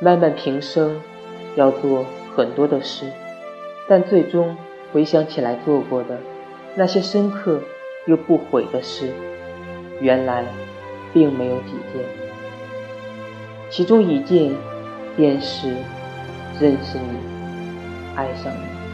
漫漫平生要做很多的事，但最终回想起来做过的那些深刻又不悔的事，原来并没有几件。其中一件便是认识你，爱上你。